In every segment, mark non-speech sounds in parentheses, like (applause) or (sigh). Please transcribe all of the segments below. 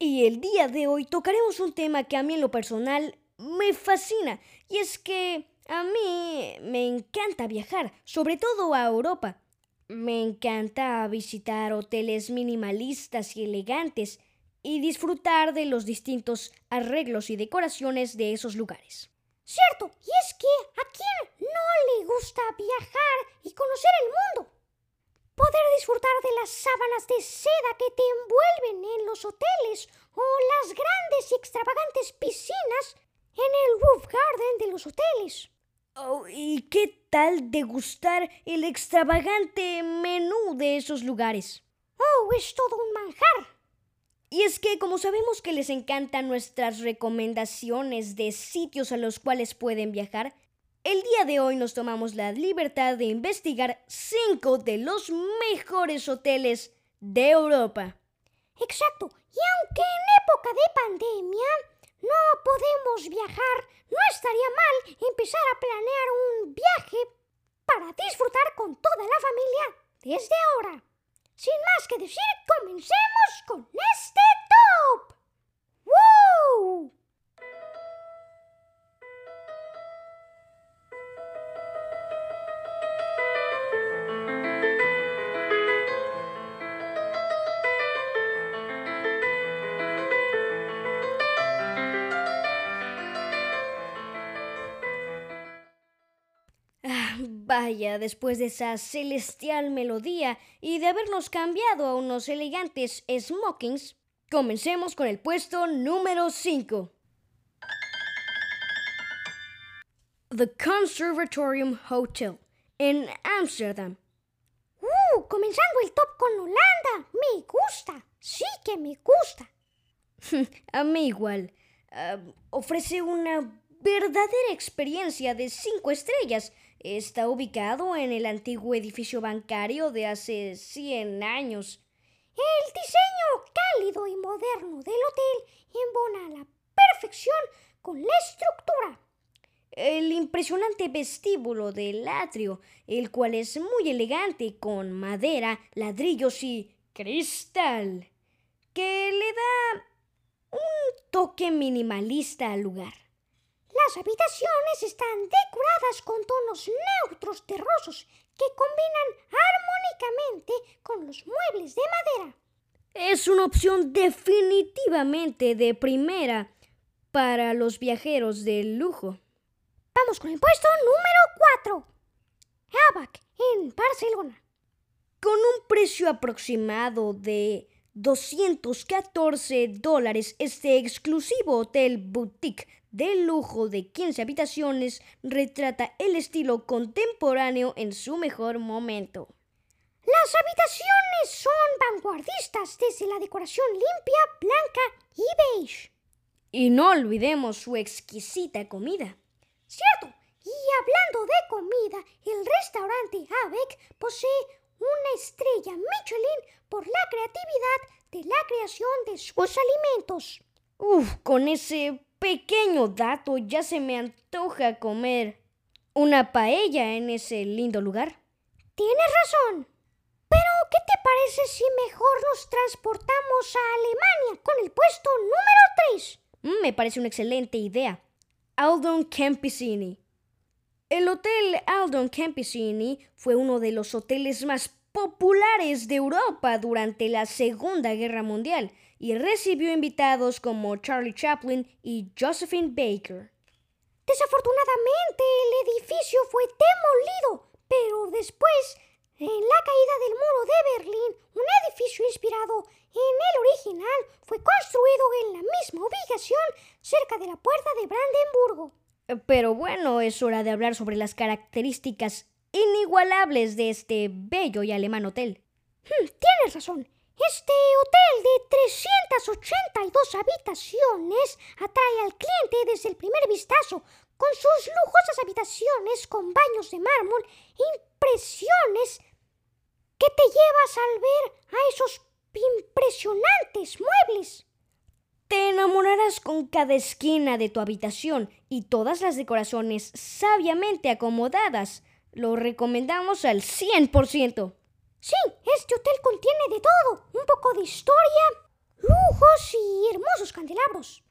Y el día de hoy tocaremos un tema que a mí en lo personal me fascina. Y es que a mí me encanta viajar, sobre todo a Europa. Me encanta visitar hoteles minimalistas y elegantes y disfrutar de los distintos arreglos y decoraciones de esos lugares. Cierto, y es que a quién no le gusta viajar y conocer el mundo poder disfrutar de las sábanas de seda que te envuelven en los hoteles o las grandes y extravagantes piscinas en el roof garden de los hoteles. Oh, ¿Y qué tal degustar el extravagante menú de esos lugares? Oh, es todo un manjar. Y es que como sabemos que les encantan nuestras recomendaciones de sitios a los cuales pueden viajar, el día de hoy nos tomamos la libertad de investigar cinco de los mejores hoteles de Europa. Exacto. Y aunque en época de pandemia no podemos viajar, no estaría mal empezar a planear un viaje para disfrutar con toda la familia desde ahora. Sin más que decir, comencemos con este Vaya, después de esa celestial melodía y de habernos cambiado a unos elegantes smokings, comencemos con el puesto número 5. The Conservatorium Hotel en Amsterdam. ¡Uh! Comenzando el top con Holanda. Me gusta. Sí que me gusta. (laughs) a mí igual. Ah, ofrece una verdadera experiencia de cinco estrellas Está ubicado en el antiguo edificio bancario de hace 100 años. El diseño cálido y moderno del hotel embona a la perfección con la estructura. El impresionante vestíbulo del atrio, el cual es muy elegante con madera, ladrillos y cristal, que le da un toque minimalista al lugar. Las habitaciones están decoradas con tonos neutros terrosos que combinan armónicamente con los muebles de madera. Es una opción definitivamente de primera para los viajeros de lujo. Vamos con el puesto número 4. Abac, en Barcelona. Con un precio aproximado de 214 dólares, este exclusivo hotel boutique de lujo de 15 habitaciones retrata el estilo contemporáneo en su mejor momento. Las habitaciones son vanguardistas desde la decoración limpia, blanca y beige. Y no olvidemos su exquisita comida. Cierto, y hablando de comida, el restaurante Avec posee una estrella Michelin por la creatividad de la creación de sus alimentos. Uf, con ese pequeño dato ya se me antoja comer una paella en ese lindo lugar. Tienes razón. Pero, ¿qué te parece si mejor nos transportamos a Alemania con el puesto número 3? Mm, me parece una excelente idea. Aldon Campesini. El Hotel Aldon Campesini fue uno de los hoteles más populares de Europa durante la Segunda Guerra Mundial y recibió invitados como Charlie Chaplin y Josephine Baker. Desafortunadamente, el edificio fue demolido, pero después, en la caída del muro de Berlín, un edificio inspirado en el original fue construido en la misma ubicación cerca de la puerta de Brandenburgo. Pero bueno, es hora de hablar sobre las características inigualables de este bello y alemán hotel. Hmm, tienes razón. Este hotel de 382 habitaciones atrae al cliente desde el primer vistazo, con sus lujosas habitaciones con baños de mármol e impresiones que te llevas al ver a esos impresionantes muebles. Te enamorarás con cada esquina de tu habitación y todas las decoraciones sabiamente acomodadas. Lo recomendamos al 100%. Sí, este hotel contiene de todo. Un poco de historia, lujos y hermosos candelabros.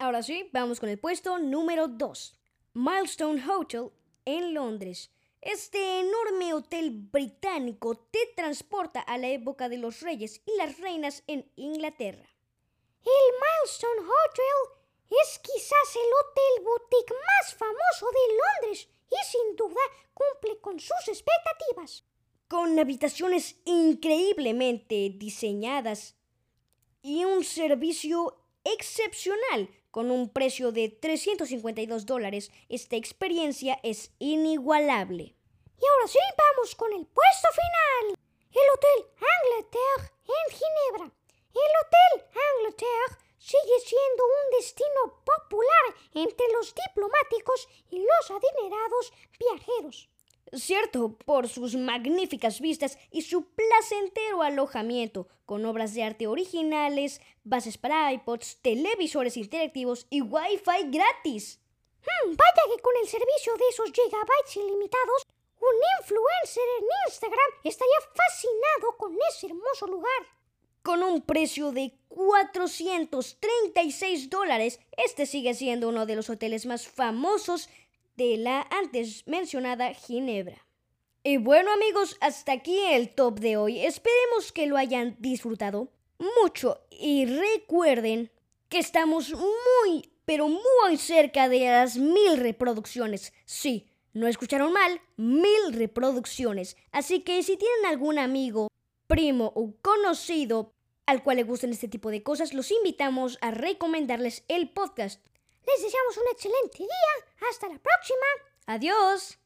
Ahora sí, vamos con el puesto número 2. Milestone Hotel en Londres. Este enorme hotel británico te transporta a la época de los reyes y las reinas en Inglaterra. El Milestone Hotel es quizás el hotel boutique más famoso de Londres y sin duda cumple con sus expectativas. Con habitaciones increíblemente diseñadas y un servicio excepcional con un precio de 352 dólares, esta experiencia es inigualable. Y ahora sí, vamos con el puesto final. El Hotel Angleterre en Ginebra. El Hotel Angleterre sigue siendo un destino popular entre los diplomáticos y los adinerados viajeros. Cierto, por sus magníficas vistas y su placentero alojamiento, con obras de arte originales, bases para iPods, televisores interactivos y Wi-Fi gratis. Hmm, vaya que con el servicio de esos gigabytes ilimitados, un influencer en Instagram estaría fascinado con ese hermoso lugar. Con un precio de 436 dólares, este sigue siendo uno de los hoteles más famosos de la antes mencionada Ginebra. Y bueno amigos, hasta aquí el top de hoy. Esperemos que lo hayan disfrutado mucho y recuerden que estamos muy, pero muy cerca de las mil reproducciones. Sí, no escucharon mal, mil reproducciones. Así que si tienen algún amigo, primo o conocido al cual le gusten este tipo de cosas, los invitamos a recomendarles el podcast. Les deseamos un excelente día. Hasta la próxima. Adiós.